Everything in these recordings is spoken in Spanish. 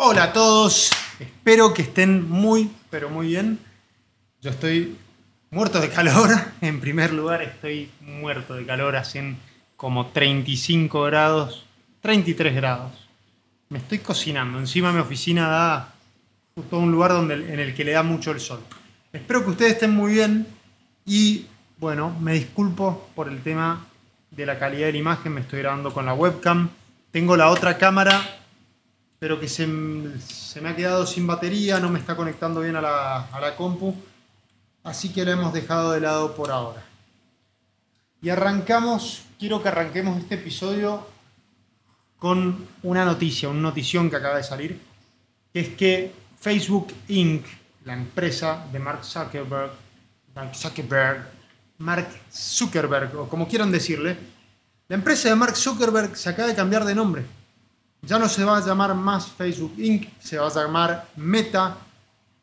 Hola a todos, espero que estén muy, pero muy bien. Yo estoy muerto de calor, en primer lugar estoy muerto de calor, hacen como 35 grados, 33 grados. Me estoy cocinando, encima mi oficina da justo un lugar donde, en el que le da mucho el sol. Espero que ustedes estén muy bien y bueno, me disculpo por el tema de la calidad de la imagen, me estoy grabando con la webcam. Tengo la otra cámara, pero que se, se me ha quedado sin batería, no me está conectando bien a la, a la compu, así que la hemos dejado de lado por ahora. Y arrancamos, quiero que arranquemos este episodio con una noticia, una notición que acaba de salir, que es que Facebook Inc., la empresa de Mark Zuckerberg, Mark Zuckerberg, Mark Zuckerberg, o como quieran decirle, la empresa de Mark Zuckerberg se acaba de cambiar de nombre. Ya no se va a llamar más Facebook Inc., se va a llamar Meta.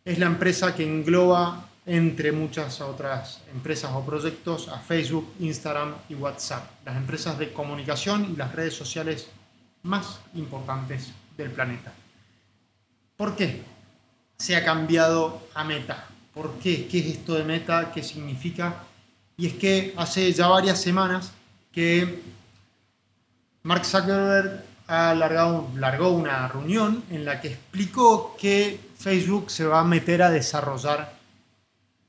Es la empresa que engloba, entre muchas otras empresas o proyectos, a Facebook, Instagram y WhatsApp, las empresas de comunicación y las redes sociales más importantes del planeta. ¿Por qué se ha cambiado a Meta? ¿Por qué? ¿Qué es esto de Meta? ¿Qué significa? Y es que hace ya varias semanas que Mark Zuckerberg ha largó una reunión en la que explicó que Facebook se va a meter a desarrollar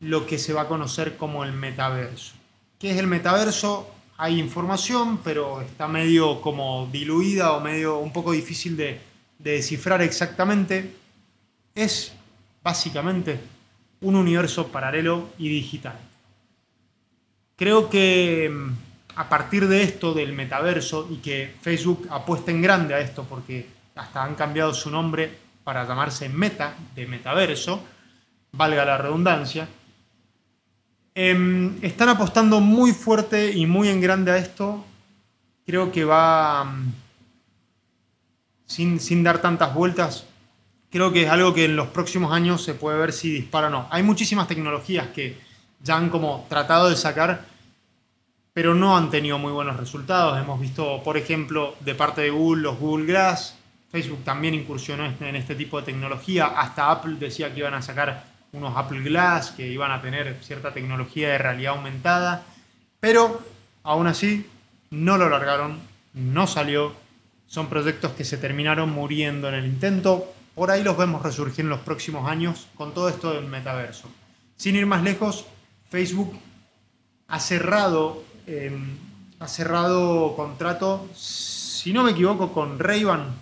lo que se va a conocer como el metaverso. ¿Qué es el metaverso? Hay información, pero está medio como diluida o medio un poco difícil de, de descifrar exactamente. Es básicamente un universo paralelo y digital. Creo que mm, a partir de esto, del metaverso, y que Facebook apuesta en grande a esto, porque hasta han cambiado su nombre para llamarse Meta, de metaverso, valga la redundancia, em, están apostando muy fuerte y muy en grande a esto. Creo que va, mm, sin, sin dar tantas vueltas, creo que es algo que en los próximos años se puede ver si dispara o no. Hay muchísimas tecnologías que ya han como tratado de sacar, pero no han tenido muy buenos resultados. Hemos visto, por ejemplo, de parte de Google, los Google Glass. Facebook también incursionó en este tipo de tecnología. Hasta Apple decía que iban a sacar unos Apple Glass, que iban a tener cierta tecnología de realidad aumentada. Pero aún así, no lo largaron, no salió. Son proyectos que se terminaron muriendo en el intento. Por ahí los vemos resurgir en los próximos años con todo esto del metaverso. Sin ir más lejos, Facebook ha cerrado, eh, ha cerrado contrato, si no me equivoco, con Ray-Ban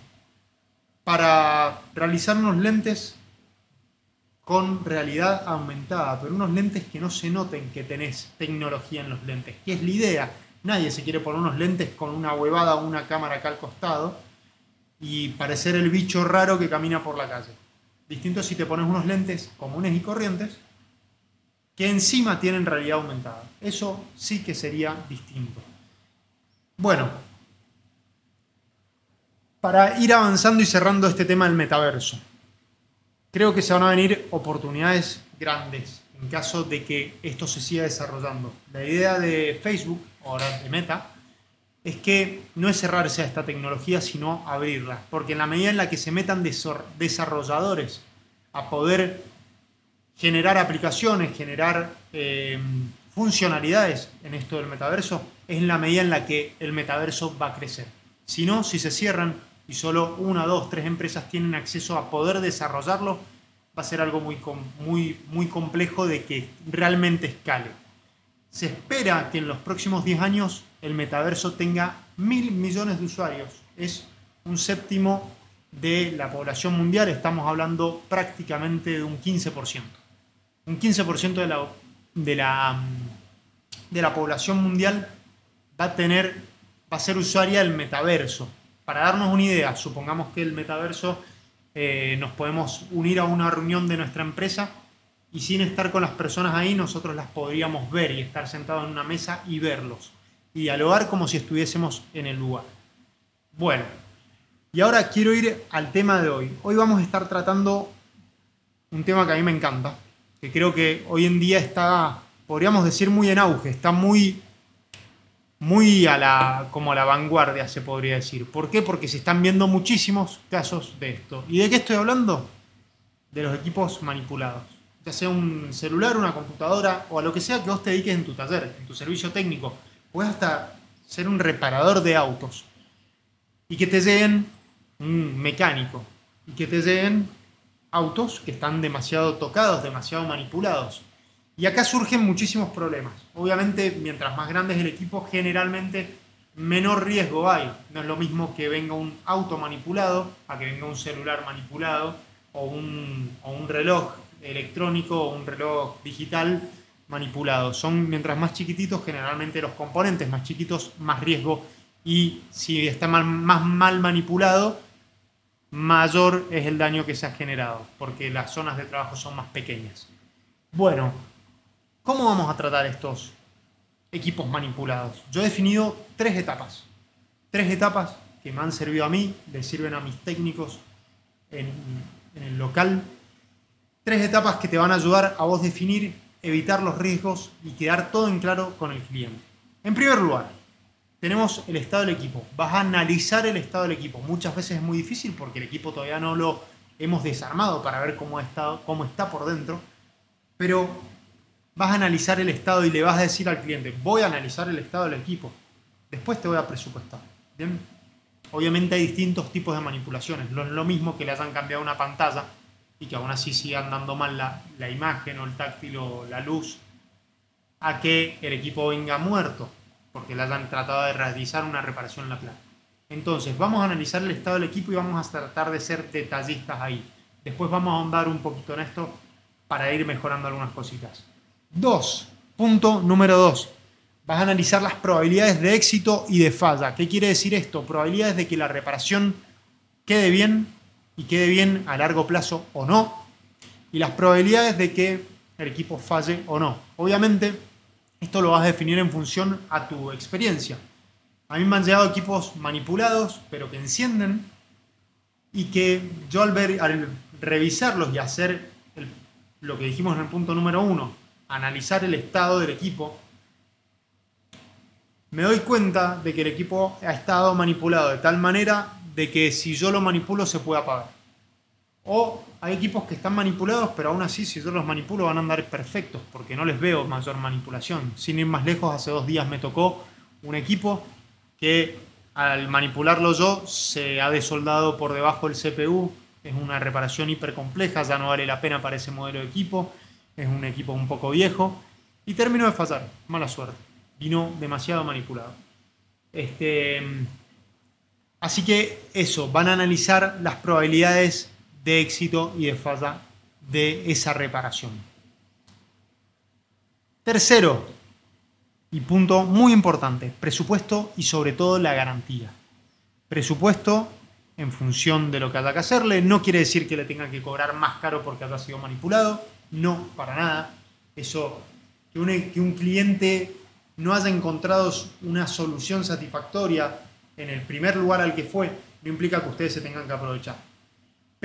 para realizar unos lentes con realidad aumentada, pero unos lentes que no se noten que tenés tecnología en los lentes, que es la idea. Nadie se quiere poner unos lentes con una huevada o una cámara acá al costado y parecer el bicho raro que camina por la calle. Distinto si te pones unos lentes comunes y corrientes que encima tienen realidad aumentada. Eso sí que sería distinto. Bueno, para ir avanzando y cerrando este tema del metaverso, creo que se van a venir oportunidades grandes en caso de que esto se siga desarrollando. La idea de Facebook, ahora de Meta, es que no es cerrarse a esta tecnología, sino abrirla. Porque en la medida en la que se metan desarrolladores a poder generar aplicaciones, generar eh, funcionalidades en esto del metaverso, es la medida en la que el metaverso va a crecer. Si no, si se cierran y solo una, dos, tres empresas tienen acceso a poder desarrollarlo, va a ser algo muy, muy, muy complejo de que realmente escale. Se espera que en los próximos 10 años el metaverso tenga mil millones de usuarios. Es un séptimo de la población mundial, estamos hablando prácticamente de un 15% un 15% de la, de, la, de la población mundial va a tener, va a ser usuaria del metaverso. Para darnos una idea, supongamos que el metaverso eh, nos podemos unir a una reunión de nuestra empresa y sin estar con las personas ahí, nosotros las podríamos ver y estar sentados en una mesa y verlos y dialogar como si estuviésemos en el lugar. Bueno, y ahora quiero ir al tema de hoy. Hoy vamos a estar tratando un tema que a mí me encanta, que creo que hoy en día está, podríamos decir, muy en auge, está muy, muy a la, como a la vanguardia, se podría decir. ¿Por qué? Porque se están viendo muchísimos casos de esto. ¿Y de qué estoy hablando? De los equipos manipulados. Ya sea un celular, una computadora o a lo que sea que vos te dediques en tu taller, en tu servicio técnico. Puedes hasta ser un reparador de autos. Y que te lleguen un mecánico. Y que te lleguen autos que están demasiado tocados, demasiado manipulados. Y acá surgen muchísimos problemas. Obviamente, mientras más grande es el equipo, generalmente menor riesgo hay. No es lo mismo que venga un auto manipulado a que venga un celular manipulado o un, reloj electrónico o un reloj digital manipulado. Son, mientras más chiquititos, generalmente los componentes más chiquitos, más riesgo. Y si está más mal manipulado, mayor es el daño que se ha generado, porque las zonas de trabajo son más pequeñas. Bueno, ¿cómo vamos a tratar estos equipos manipulados? Yo he definido tres etapas. Tres etapas que me han servido a mí, le sirven a mis técnicos en, en el local. Tres etapas que te van a ayudar a vos definir, evitar los riesgos y quedar todo en claro con el cliente. En primer lugar, tenemos el estado del equipo. Vas a analizar el estado del equipo. Muchas veces es muy difícil porque el equipo todavía no lo hemos desarmado para ver cómo está, cómo está por dentro. Pero vas a analizar el estado y le vas a decir al cliente, voy a analizar el estado del equipo. Después te voy a presupuestar. Obviamente hay distintos tipos de manipulaciones. No es lo mismo que le hayan cambiado una pantalla y que aún así sigan dando mal la imagen o el táctil o la luz a que el equipo venga muerto porque le hayan tratado de realizar una reparación en la planta. Entonces, vamos a analizar el estado del equipo y vamos a tratar de ser detallistas ahí. Después vamos a ahondar un poquito en esto para ir mejorando algunas cositas. Dos, punto número dos. Vas a analizar las probabilidades de éxito y de falla. ¿Qué quiere decir esto? Probabilidades de que la reparación quede bien y quede bien a largo plazo o no. Y las probabilidades de que el equipo falle o no. Obviamente, esto lo vas a definir en función a tu experiencia. A mí me han llegado equipos manipulados, pero que encienden y que yo al, ver, al revisarlos y hacer lo que dijimos en el punto número uno, analizar el estado del equipo, me doy cuenta de que el equipo ha estado manipulado de tal manera de que si yo lo manipulo se puede apagar. O hay equipos que están manipulados, pero aún así, si yo los manipulo, van a andar perfectos, porque no les veo mayor manipulación. Sin ir más lejos, hace dos días me tocó un equipo que al manipularlo yo se ha desoldado por debajo del CPU. Es una reparación hiper compleja, ya no vale la pena para ese modelo de equipo. Es un equipo un poco viejo. Y terminó de fallar, mala suerte. Vino demasiado manipulado. Este, así que eso, van a analizar las probabilidades de éxito y de falla de esa reparación. Tercero, y punto muy importante, presupuesto y sobre todo la garantía. Presupuesto en función de lo que haya que hacerle, no quiere decir que le tengan que cobrar más caro porque haya sido manipulado, no, para nada. Eso, que un, que un cliente no haya encontrado una solución satisfactoria en el primer lugar al que fue, no implica que ustedes se tengan que aprovechar.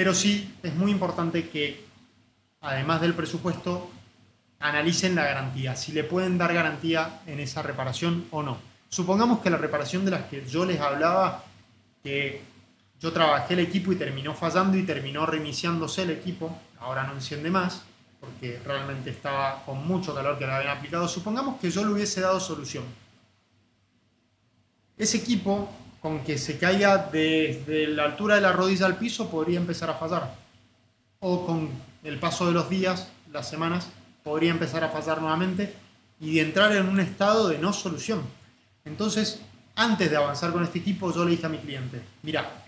Pero sí es muy importante que, además del presupuesto, analicen la garantía, si le pueden dar garantía en esa reparación o no. Supongamos que la reparación de las que yo les hablaba, que yo trabajé el equipo y terminó fallando y terminó reiniciándose el equipo, ahora no enciende más, porque realmente estaba con mucho calor que le habían aplicado, supongamos que yo le hubiese dado solución. Ese equipo con que se caiga desde la altura de la rodilla al piso podría empezar a fallar. O con el paso de los días, las semanas, podría empezar a fallar nuevamente y de entrar en un estado de no solución. Entonces, antes de avanzar con este equipo, yo le dije a mi cliente, mira,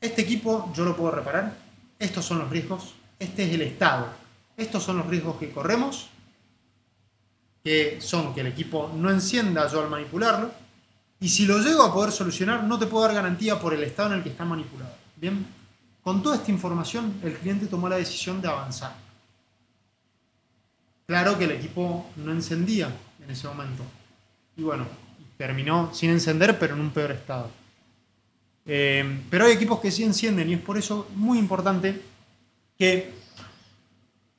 este equipo yo lo puedo reparar, estos son los riesgos, este es el estado, estos son los riesgos que corremos, que son que el equipo no encienda yo al manipularlo, y si lo llego a poder solucionar, no te puedo dar garantía por el estado en el que está manipulado. Bien, con toda esta información, el cliente tomó la decisión de avanzar. Claro que el equipo no encendía en ese momento. Y bueno, terminó sin encender, pero en un peor estado. Eh, pero hay equipos que sí encienden y es por eso muy importante que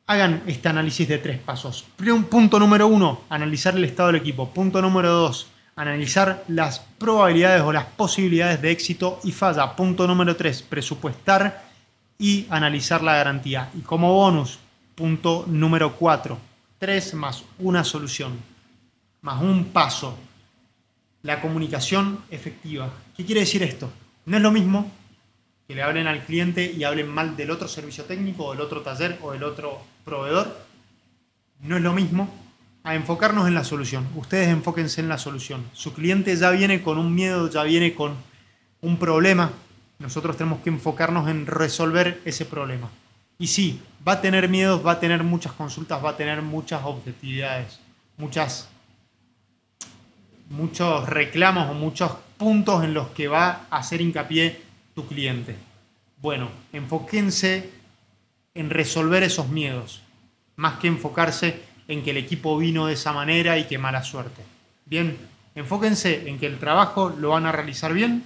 hagan este análisis de tres pasos. Punto número uno, analizar el estado del equipo. Punto número dos, analizar las probabilidades o las posibilidades de éxito y falla. Punto número 3, presupuestar y analizar la garantía. Y como bonus, punto número 4, 3 más una solución, más un paso, la comunicación efectiva. ¿Qué quiere decir esto? No es lo mismo que le hablen al cliente y hablen mal del otro servicio técnico o del otro taller o del otro proveedor. No es lo mismo a enfocarnos en la solución. Ustedes enfóquense en la solución. Su cliente ya viene con un miedo, ya viene con un problema. Nosotros tenemos que enfocarnos en resolver ese problema. Y sí, va a tener miedos, va a tener muchas consultas, va a tener muchas objetividades, muchas, muchos reclamos o muchos puntos en los que va a hacer hincapié tu cliente. Bueno, enfóquense en resolver esos miedos, más que enfocarse en que el equipo vino de esa manera y que mala suerte. Bien, enfóquense en que el trabajo lo van a realizar bien,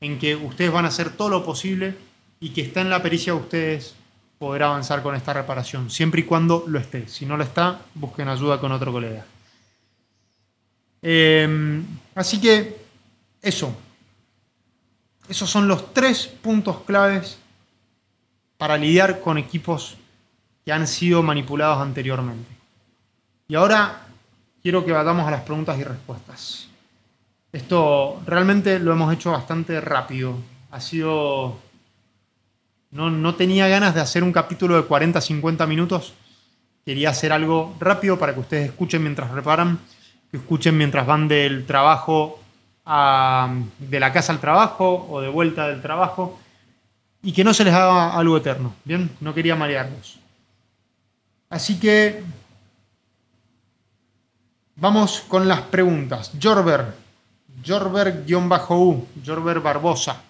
en que ustedes van a hacer todo lo posible y que está en la pericia de ustedes poder avanzar con esta reparación, siempre y cuando lo esté. Si no lo está, busquen ayuda con otro colega. Em, así que eso. Esos son los tres puntos claves para lidiar con equipos que han sido manipulados anteriormente. Y ahora quiero que vayamos a las preguntas y respuestas. Esto realmente lo hemos hecho bastante rápido. Ha sido... No, no tenía ganas de hacer un capítulo de 40-50 minutos. Quería hacer algo rápido para que ustedes escuchen mientras reparan, que escuchen mientras van del trabajo a, de la casa al trabajo o de vuelta del trabajo y que no se les haga algo eterno. Bien, no quería marearlos. Así que Vamos con las preguntas. Jorber, Jorber-U, Jorber Barbosa.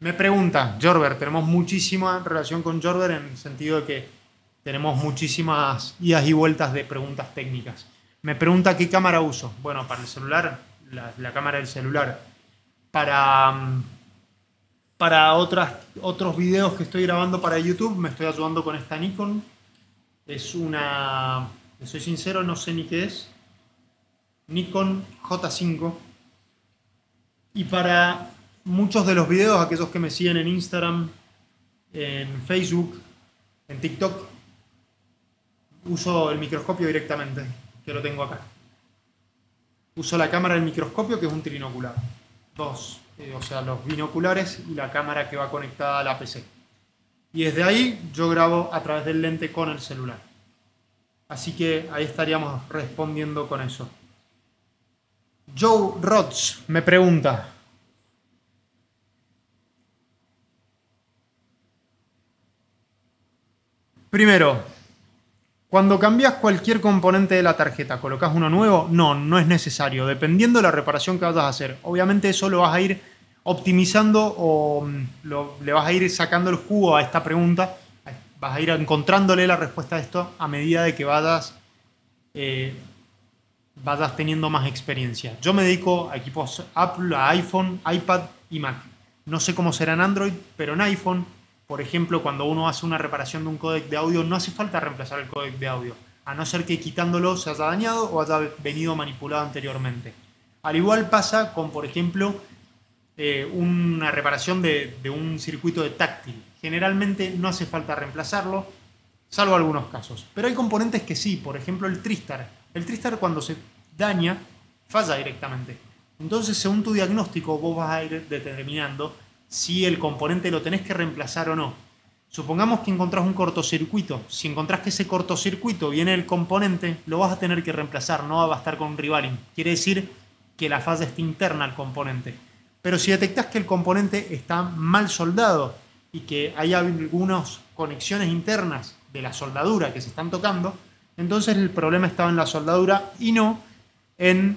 Me pregunta, Jorber, tenemos muchísima relación con Jorber en el sentido de que tenemos muchísimas idas y vueltas de preguntas técnicas. Me pregunta qué cámara uso. Bueno, para el celular, la, cámara del celular. Para, para otras, otros videos que estoy grabando para YouTube, me estoy ayudando con esta Nikon. Es una, soy sincero, no sé ni qué es Nikon J5. Y para muchos de los videos, aquellos que me siguen en Instagram, en Facebook, en TikTok, uso el microscopio directamente, que lo tengo acá. Uso la cámara del microscopio, que es un trinocular. Dos, eh, o sea, los binoculares y la cámara que va conectada a la PC. Y desde ahí yo grabo a través del lente con el celular. Así que ahí estaríamos respondiendo con eso. Joe Rods me pregunta. Primero, cuando cambias cualquier componente de la tarjeta, ¿colocas uno nuevo? No, no es necesario, dependiendo de la reparación que vayas a hacer. Obviamente eso lo vas a ir optimizando o mm, le vas a ir sacando el jugo a esta pregunta, vas a ir encontrándole la respuesta a esto a medida de que vayas eh, vas teniendo más experiencia. Yo me dedico a equipos Apple, a iPhone, iPad y Mac. No sé cómo será en Android, pero en iPhone, por ejemplo, cuando uno hace una reparación de un códec de audio, no hace falta reemplazar el códec de audio, a no ser que quitándolo se haya dañado o haya venido manipulado anteriormente. Al igual pasa con, por ejemplo, eh, una reparación de, de un circuito de táctil. Generalmente no hace falta reemplazarlo, salvo algunos casos. Pero hay componentes que sí, por ejemplo el Tristar el Tristar cuando se daña, falla directamente. Entonces, según tu diagnóstico, vos vas a ir determinando si el componente lo tenés que reemplazar o no. Supongamos que encontrás un cortocircuito. Si encontrás que ese cortocircuito viene del componente, lo vas a tener que reemplazar, no va a estar con un rivaling. Quiere decir que la falla está interna al componente. Pero si detectás que el componente está mal soldado y que hay algunas conexiones internas de la soldadura que se están tocando, entonces el problema estaba en la soldadura y no en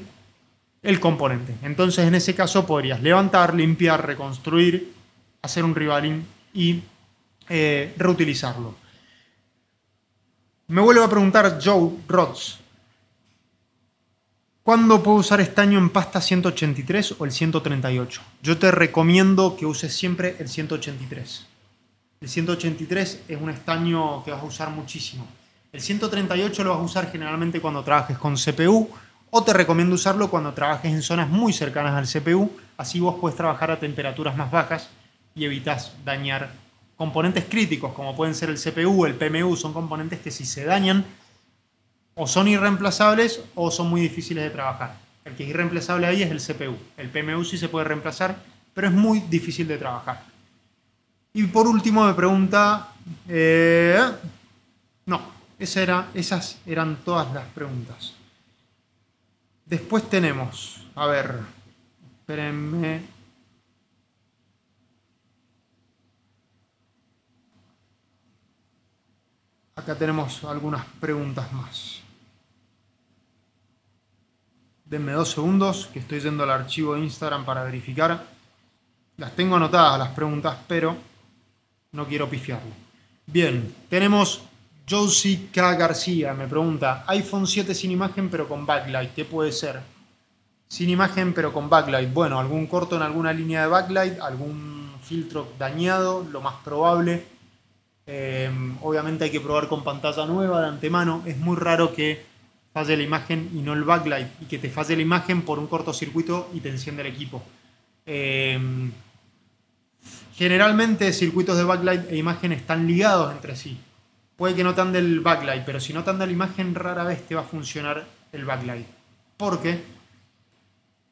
el componente. Entonces en ese caso podrías levantar, limpiar, reconstruir, hacer un rivaling y eh, reutilizarlo. Me vuelve a preguntar Joe Rods. ¿Cuándo puedo usar estaño en pasta 183 o el 138? Yo te recomiendo que uses siempre el 183. El 183 es un estaño que vas a usar muchísimo. El 138 lo vas a usar generalmente cuando trabajes con CPU O te recomiendo usarlo cuando trabajes en zonas muy cercanas al CPU, así vos puedes trabajar a temperaturas más bajas y evitas dañar componentes críticos como pueden ser el CPU, el PMU, son componentes que si se dañan o son irreemplazables o son muy difíciles de trabajar. El que es irreemplazable ahí es el CPU. El PMU sí se puede reemplazar, pero es muy difícil de trabajar. Y por último me pregunta... Eh, no, esas eran todas las preguntas. Después tenemos, a ver, espérenme. Acá tenemos algunas preguntas más. Denme dos segundos, que estoy yendo al archivo de Instagram para verificar. Las tengo anotadas las preguntas, pero no quiero pifiarle. Bien, tenemos Josie K. García, me pregunta, iPhone 7 sin imagen pero con backlight, ¿qué puede ser? Sin imagen pero con backlight. Bueno, algún corto en alguna línea de backlight, algún filtro dañado, lo más probable. Eh, obviamente hay que probar con pantalla nueva de antemano. Es muy raro que falle la imagen y no el backlight y que te falle la imagen por un cortocircuito y te enciende el equipo. Eh, generalmente circuitos de backlight e imagen están ligados entre sí puede que no te ande el backlight, pero si no te anda la imagen, rara vez te va a funcionar el backlight. Porque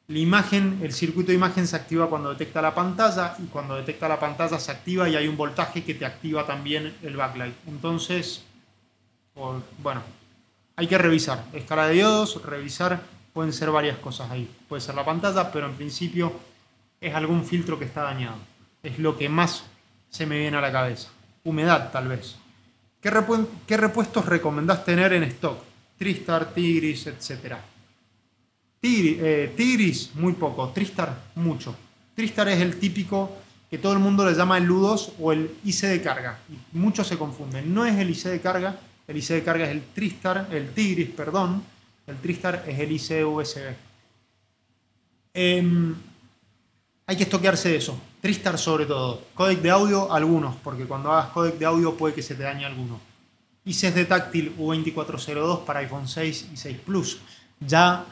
la imagen, el circuito de imagen se activa cuando detecta la pantalla y cuando detecta la pantalla se activa y hay un voltaje que te activa también el backlight. Entonces, bueno, hay que revisar. Escala de diodos, revisar, pueden ser varias cosas ahí. Puede ser la pantalla, pero en principio es algún filtro que está dañado. Es lo que más se me viene a la cabeza. Humedad, tal vez. ¿Qué, repuestos recomendás tener en stock? Tristar, Tigris, etc. Eh, Tigris, muy poco. Tristar, mucho. Tristar es el típico que todo el mundo le llama el LU2 o el IC de carga. Y muchos se confunden. No es el IC de carga, el IC de carga es el Tristar, el Tigris, perdón. El Tristar es el IC USB. Em, hay que estoquearse de eso. Tristar sobre todo. Codec de audio, algunos, porque cuando hagas codec de audio puede que se te dañe alguno. ICs de táctil U2402 para iPhone 6 y 6 Plus. Ya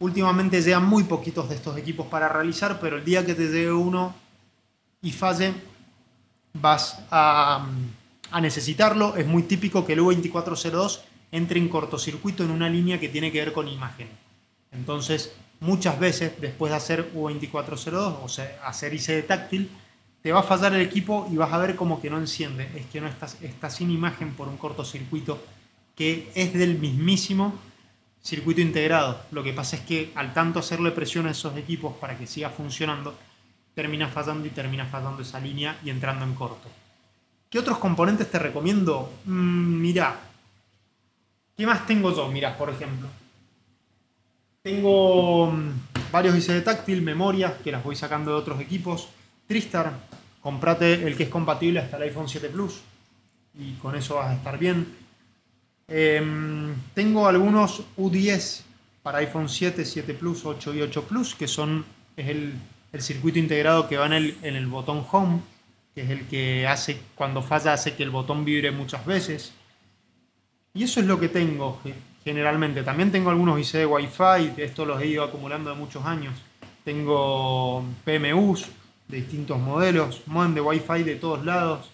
últimamente llegan muy poquitos de estos equipos para realizar, pero el día que te llegue uno y falle, vas a, a necesitarlo. Es muy típico que el U2402 entre en cortocircuito en una línea que tiene que ver con imagen. Entonces, muchas veces después de hacer U2402, o sea, hacer IC de táctil, te va a fallar el equipo y vas a ver como que no enciende. Es que no estás, está sin imagen por un cortocircuito que es del mismísimo circuito integrado. Lo que pasa es que al tanto hacerle presión a esos equipos para que siga funcionando, termina fallando y termina fallando esa línea y entrando en corto. ¿Qué otros componentes te recomiendo? Mm, mira, ¿qué más tengo yo? Mira, por ejemplo, tengo mm, varios IC de táctil, memorias que las voy sacando de otros equipos. Tristar, comprate el que es compatible hasta el iPhone 7 Plus y con eso vas a estar bien. Em, tengo algunos U10 para iPhone 7, 7 Plus, 8 y 8 Plus, que son es el, circuito integrado que va en el, en el botón Home, que es el que hace, cuando falla, hace que el botón vibre muchas veces. Y eso es lo que tengo generalmente. También tengo algunos IC de Wi-Fi, esto los he ido acumulando de muchos años. Tengo PMUs de distintos modelos, modem de Wi-Fi de todos lados.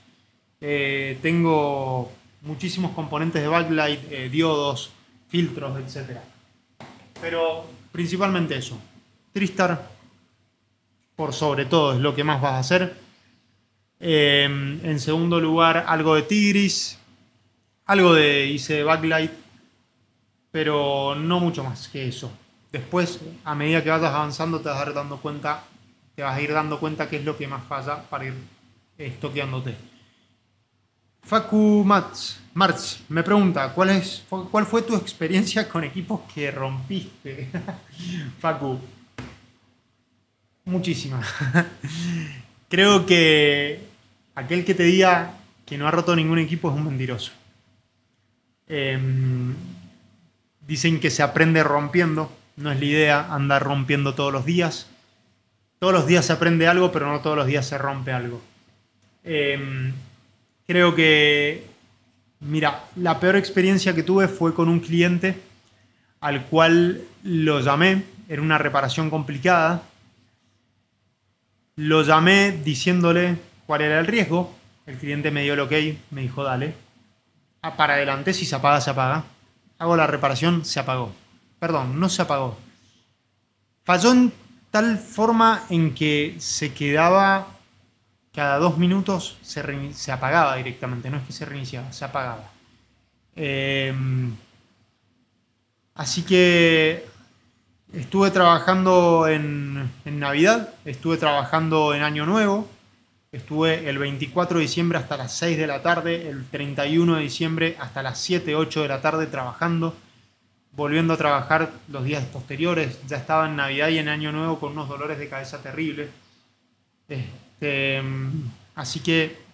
Eh, tengo muchísimos componentes de backlight, eh, diodos, filtros, etc. Pero principalmente eso. Tristar, por sobre todo, es lo que más vas a hacer. Eh, en segundo lugar, algo de Tigris, algo de IC de backlight, pero no mucho más que eso. Después, a medida que vayas avanzando, te vas a ir dando cuenta, te vas a ir dando cuenta qué es lo que más falla para ir estoqueándote. Facu Mats, Marx me pregunta, ¿cuál, es, ¿cuál fue tu experiencia con equipos que rompiste? Facu, muchísimas. Creo que aquel que te diga que no ha roto ningún equipo es un mentiroso. Em, Dicen que se aprende rompiendo, no es la idea andar rompiendo todos los días. Todos los días se aprende algo, pero no todos los días se rompe algo. Em, creo que, mira, la peor experiencia que tuve fue con un cliente al cual lo llamé, era una reparación complicada. Lo llamé diciéndole cuál era el riesgo. El cliente me dio el ok, me dijo dale. Para adelante, si se apaga, se apaga. Hago la reparación, se apagó. Perdón, no se apagó. Falló en tal forma en que se quedaba cada dos minutos, se, se apagaba directamente, no es que se reiniciaba, se apagaba. Eh, así que estuve trabajando en, en, Navidad, estuve trabajando en Año Nuevo, estuve el 24 de diciembre hasta las 6 de la tarde, el 31 de diciembre hasta las 7, 8 de la tarde trabajando, volviendo a trabajar los días posteriores, ya estaba en Navidad y en Año Nuevo con unos dolores de cabeza terribles. Este, así que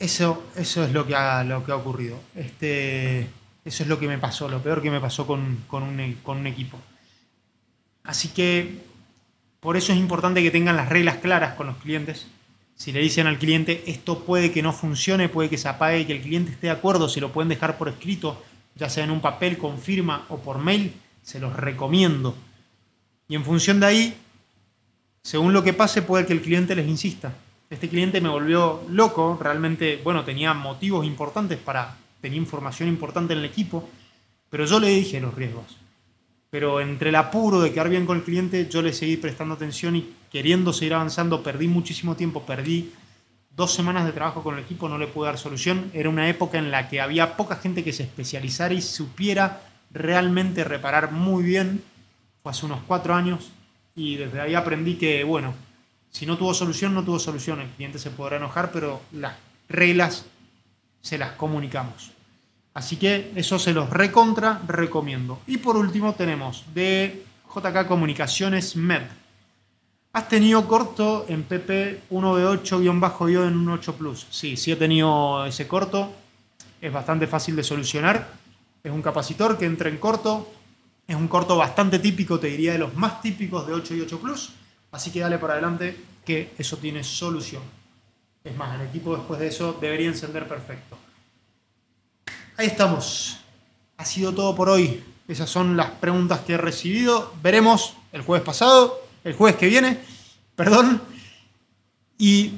Eso, eso es lo que ha, lo que ha ocurrido. Este, eso es lo que me pasó, lo peor que me pasó con, un, con un equipo. Así que por eso es importante que tengan las reglas claras con los clientes. Si le dicen al cliente esto puede que no funcione, puede que se apague que el cliente esté de acuerdo, si lo pueden dejar por escrito, ya sea en un papel con firma o por mail, se los recomiendo. Y en función de ahí, según lo que pase, puede que el cliente les insista. Este cliente me volvió loco, realmente, bueno, tenía motivos importantes para, tenía información importante en el equipo, pero yo le dije los riesgos. Pero entre el apuro de quedar bien con el cliente, yo le seguí prestando atención y queriendo seguir avanzando, perdí muchísimo tiempo, perdí dos semanas de trabajo con el equipo, no le pude dar solución. Era una época en la que había poca gente que se especializara y supiera realmente reparar muy bien. Fue hace unos cuatro años y desde ahí aprendí que, bueno, si no tuvo solución, no tuvo solución. El cliente se podrá enojar, pero las reglas se las comunicamos. Así que eso se los recontra recomiendo. Y por último tenemos de JK Comunicaciones MED. ¿Has tenido corto en PP 1B8-yo en un 8 Plus? Sí, sí he tenido ese corto. Es bastante fácil de solucionar. Es un capacitor que entra en corto. Es un corto bastante típico, te diría de los más típicos de 8 y 8 Plus. Así que dale para adelante que eso tiene solución. Es más, el equipo después de eso debería encender perfecto. Ahí estamos. Ha sido todo por hoy. Esas son las preguntas que he recibido. Veremos el jueves pasado, el jueves que viene, perdón. Y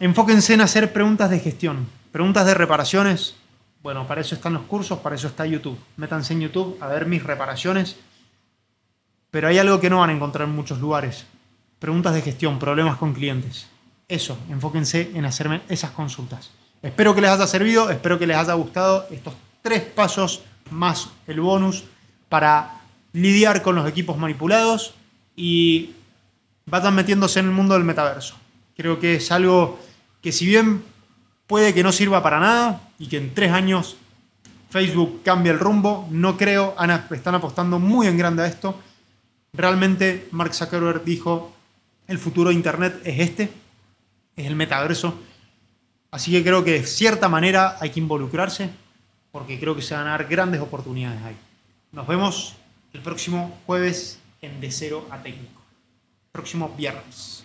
enfóquense en hacer preguntas de gestión, preguntas de reparaciones. Bueno, para eso están los cursos, para eso está YouTube. Métanse en YouTube a ver mis reparaciones pero hay algo que no van a encontrar en muchos lugares. Preguntas de gestión, problemas con clientes. Eso, enfóquense en hacerme esas consultas. Espero que les haya servido, espero que les haya gustado estos tres pasos más el bonus para lidiar con los equipos manipulados y vayan metiéndose en el mundo del metaverso. Creo que es algo que si bien puede que no sirva para nada y que en tres años Facebook cambie el rumbo, no creo, están apostando muy en grande a esto Realmente Mark Zuckerberg dijo, el futuro de Internet es este, es el metaverso. Así que creo que de cierta manera hay que involucrarse porque creo que se van a dar grandes oportunidades ahí. Nos vemos el próximo jueves en De Cero a Técnico. Próximo viernes.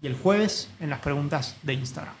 Y el jueves en las preguntas de Instagram.